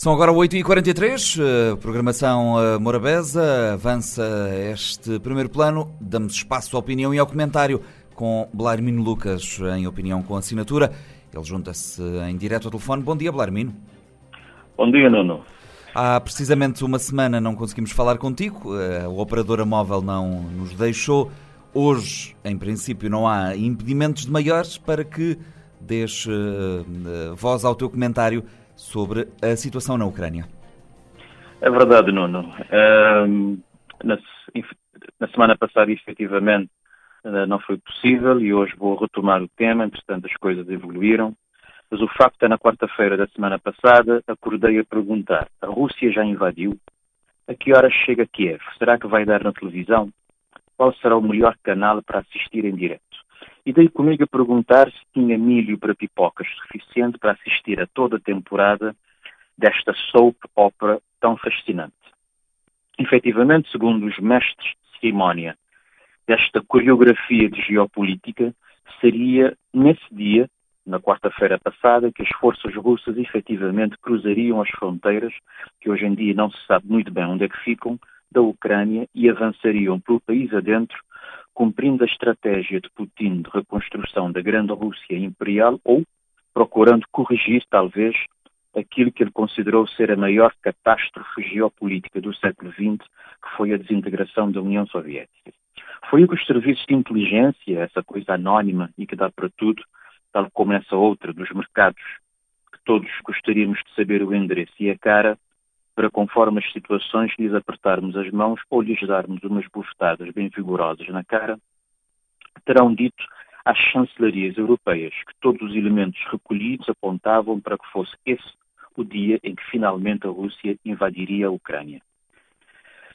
São agora 8h43, programação Morabeza, avança este primeiro plano, damos espaço à opinião e ao comentário com Blarmino Lucas, em opinião com assinatura. Ele junta-se em direto ao telefone. Bom dia, Blarmino. Bom dia, Nuno. Há precisamente uma semana não conseguimos falar contigo, a operadora móvel não nos deixou. Hoje, em princípio, não há impedimentos de maiores para que dês voz ao teu comentário sobre a situação na Ucrânia. É verdade, Nuno. Uh, na, na, semana passada, efetivamente, uh, não foi possível e hoje vou retomar o tema, entretanto as coisas evoluíram. Mas o facto é, na quarta-feira da semana passada, acordei a perguntar: a Rússia já invadiu? A que horas chega Kiev? Será que vai dar na televisão? Qual será o melhor canal para assistir em direto? E dei comigo a perguntar se tinha milho para pipocas suficiente para assistir a toda a temporada desta soap opera tão fascinante. Efetivamente, segundo os mestres de cerimónia desta coreografia de geopolítica, seria nesse dia, na quarta-feira passada, que as forças russas efetivamente cruzariam as fronteiras, que hoje em dia não se sabe muito bem onde é que ficam, da Ucrânia e avançariam pelo país adentro cumprindo a estratégia de Putin de reconstrução da grande Rússia imperial ou procurando corrigir, talvez, aquilo que ele considerou ser a maior catástrofe geopolítica do século XX, que foi a desintegração da União Soviética. Foi o que os serviços de inteligência, essa coisa anónima e que dá para tudo, tal como essa outra dos mercados, que todos gostaríamos de saber o endereço e a cara, para, conforme as situações, lhes apertarmos as mãos ou lhes darmos umas bufetadas bem vigorosas na cara, terão dito às chancelarias europeias que todos os elementos recolhidos apontavam para que fosse esse o dia em que finalmente a Rússia invadiria a Ucrânia.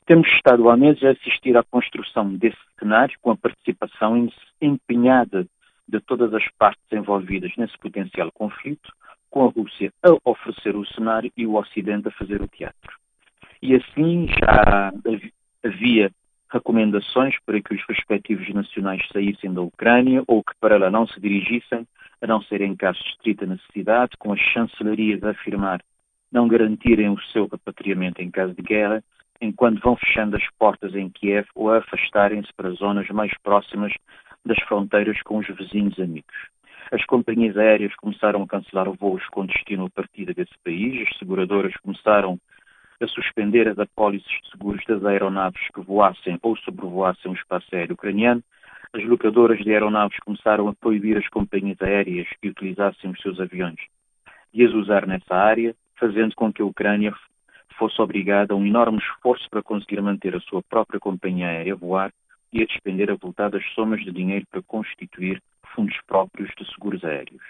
Temos estado há meses a assistir à construção desse cenário com a participação empenhada de todas as partes envolvidas nesse potencial conflito, com a Rússia a oferecer o cenário e o Ocidente a fazer o teatro. E assim já havia recomendações para que os respectivos nacionais saíssem da Ucrânia ou que para lá não se dirigissem, a não ser em caso de estrita necessidade, com as chancelarias a afirmar não garantirem o seu repatriamento em caso de guerra, enquanto vão fechando as portas em Kiev ou afastarem-se para zonas mais próximas das fronteiras com os vizinhos amigos. As companhias aéreas começaram a cancelar voos com destino a partida desse país, as seguradoras começaram a suspender as apólices de seguros das aeronaves que voassem ou sobrevoassem o espaço aéreo ucraniano, as locadoras de aeronaves começaram a proibir as companhias aéreas que utilizassem os seus aviões de as usar nessa área, fazendo com que a Ucrânia fosse obrigada a um enorme esforço para conseguir manter a sua própria companhia aérea voar e a despender avultadas somas de dinheiro para constituir fundos próprios de seguros aéreos.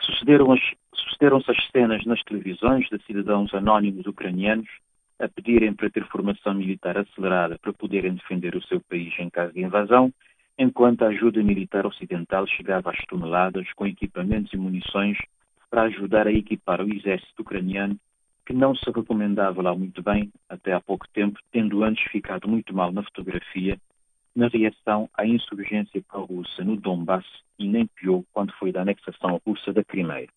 Sucederam-se sucederam as cenas nas televisões de cidadãos anónimos ucranianos a pedirem para ter formação militar acelerada para poderem defender o seu país em caso de invasão, enquanto a ajuda militar ocidental chegava às toneladas com equipamentos e munições para ajudar a equipar o exército ucraniano, que não se recomendava lá muito bem até há pouco tempo, tendo antes ficado muito mal na fotografia na reação à insurgência pró-russa no Donbass e nem pior quando foi da anexação russa da Crimeia.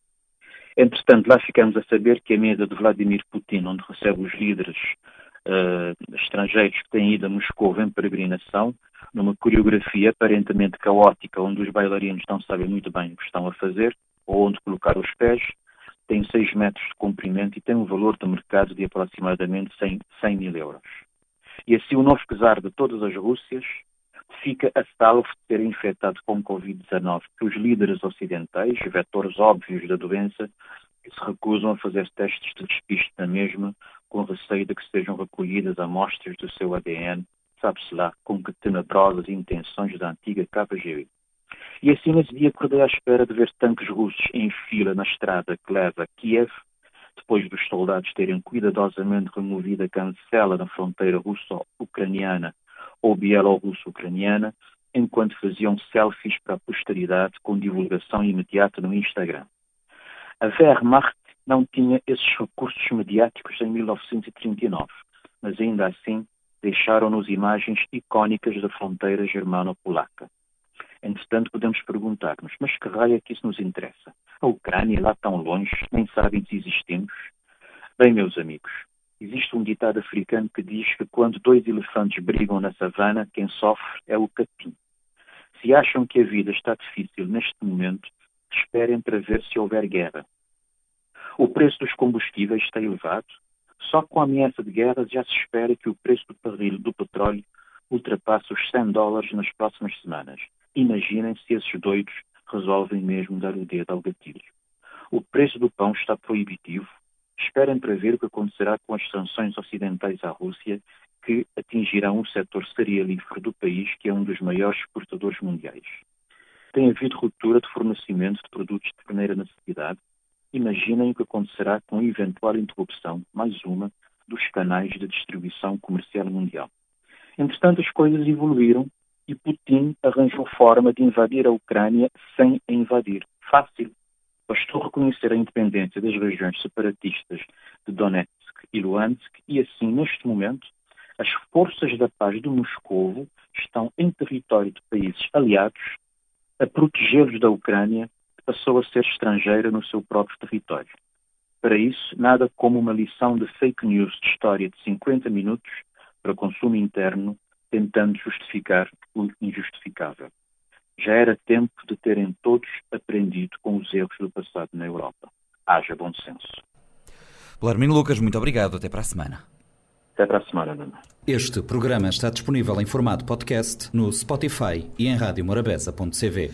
Entretanto, lá ficamos a saber que a mesa de Vladimir Putin, onde recebe os líderes uh, estrangeiros que têm ido a Moscou em peregrinação, numa coreografia aparentemente caótica, onde os bailarinos não sabem muito bem o que estão a fazer ou onde colocar os pés, tem 6 metros de comprimento e tem um valor de mercado de aproximadamente 100, 100 mil euros. E assim o novo czar de todas as Rússias fica a salvo de ter infectado com Covid-19 os líderes ocidentais, vetores óbvios da doença, que se recusam a fazer testes de despiste na mesma, com receio de que sejam recolhidas amostras do seu ADN, sabe-se lá com que tenebrosas intenções da antiga KGB. E assim nesse dia acordei à espera de ver tanques russos em fila na estrada que leva a Kiev, depois dos soldados terem cuidadosamente removido a cancela na fronteira russo-ucraniana ou bielorrusso-ucraniana, enquanto faziam selfies para a posteridade com divulgação imediata no Instagram. A Wehrmacht não tinha esses recursos mediáticos em 1939, mas ainda assim deixaram-nos imagens icónicas da fronteira germano-polaca. Entretanto, podemos perguntar-nos, mas que raio é que isso nos interessa? A Ucrânia lá tão longe, nem sabem se existimos? Bem, meus amigos, existe um ditado africano que diz que quando dois elefantes brigam na savana, quem sofre é o capim. Se acham que a vida está difícil neste momento, esperem para ver se houver guerra. O preço dos combustíveis está elevado. Só com a ameaça de guerra já se espera que o preço do barril do petróleo ultrapasse os 100 dólares nas próximas semanas. Imaginem se esses doidos resolvem mesmo dar o dedo ao gatilho. O preço do pão está proibitivo. Esperem para ver o que acontecerá com as sanções ocidentais à Rússia, que atingirão o setor cerealífero do país, que é um dos maiores exportadores mundiais. Tem havido ruptura de fornecimento de produtos de primeira necessidade. Imaginem o que acontecerá com a eventual interrupção, mais uma, dos canais de distribuição comercial mundial. Entretanto, as coisas evoluíram e Putin arranjou forma de invadir a Ucrânia sem a invadir. Fácil. Bastou reconhecer a independência das regiões separatistas de Donetsk e Luhansk e assim, neste momento, as forças da paz de Moscovo estão em território de países aliados a protegê-los da Ucrânia, que passou a ser estrangeira no seu próprio território. Para isso, nada como uma lição de fake news de história de 50 minutos para consumo interno, tentando justificar o injustificável. Já era tempo de terem todos aprendido com os erros do passado na Europa. Haja bom senso. Belarmino Lucas, muito obrigado. Até para a semana. Até para a semana, Nuno. Este programa está disponível em formato podcast no Spotify e em radiomorabeza.cv.